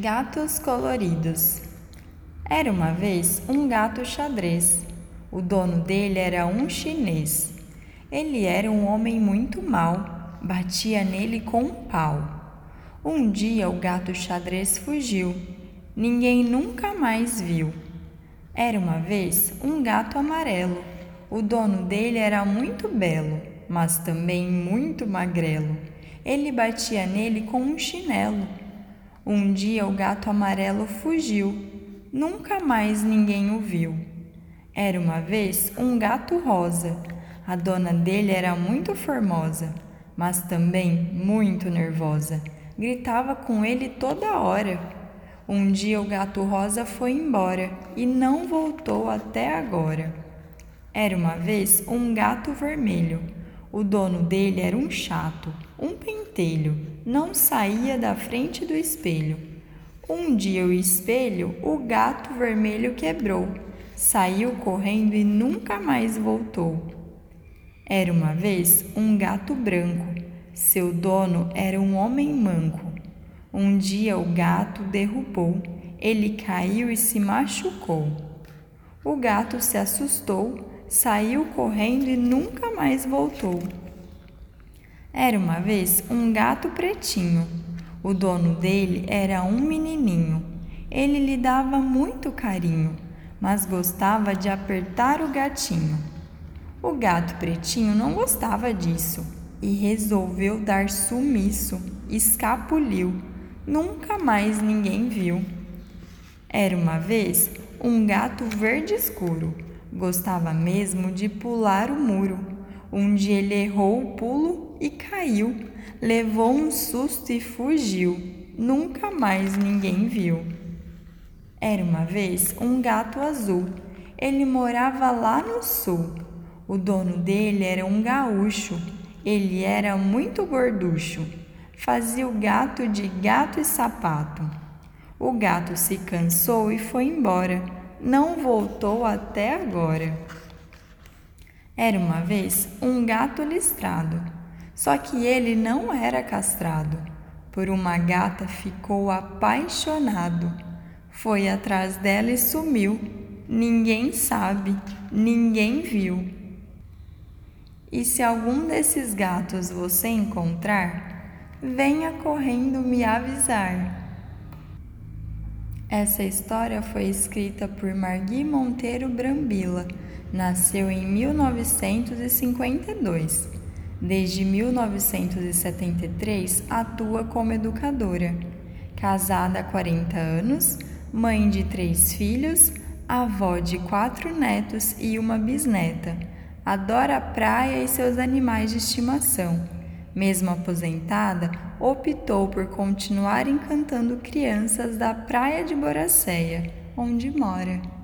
Gatos coloridos. Era uma vez um gato xadrez. O dono dele era um chinês. Ele era um homem muito mau, batia nele com um pau. Um dia o gato xadrez fugiu. Ninguém nunca mais viu. Era uma vez um gato amarelo. O dono dele era muito belo, mas também muito magrelo. Ele batia nele com um chinelo. Um dia o gato amarelo fugiu, nunca mais ninguém o viu. Era uma vez um gato rosa. A dona dele era muito formosa, mas também muito nervosa. Gritava com ele toda hora. Um dia o gato rosa foi embora e não voltou até agora. Era uma vez um gato vermelho. O dono dele era um chato, um pentelho, não saía da frente do espelho. Um dia o espelho o gato vermelho quebrou, saiu correndo e nunca mais voltou. Era uma vez um gato branco, seu dono era um homem manco. Um dia o gato derrubou, ele caiu e se machucou. O gato se assustou saiu correndo e nunca mais voltou. Era uma vez um gato pretinho. O dono dele era um menininho. Ele lhe dava muito carinho, mas gostava de apertar o gatinho. O gato pretinho não gostava disso e resolveu dar sumiço, escapuliu. Nunca mais ninguém viu. Era uma vez um gato verde escuro Gostava mesmo de pular o muro. Dia ele errou o pulo e caiu. Levou um susto e fugiu. Nunca mais ninguém viu. Era uma vez um gato azul. Ele morava lá no sul. O dono dele era um gaúcho. Ele era muito gorducho. Fazia o gato de gato e sapato. O gato se cansou e foi embora não voltou até agora. Era uma vez um gato listrado, só que ele não era castrado. Por uma gata ficou apaixonado. Foi atrás dela e sumiu. Ninguém sabe, ninguém viu. E se algum desses gatos você encontrar, venha correndo me avisar. Essa história foi escrita por Margui Monteiro Brambila. Nasceu em 1952. Desde 1973 atua como educadora. Casada há 40 anos, mãe de três filhos, avó de quatro netos e uma bisneta. Adora a praia e seus animais de estimação mesmo aposentada, optou por continuar encantando crianças da praia de Boracéia, onde mora.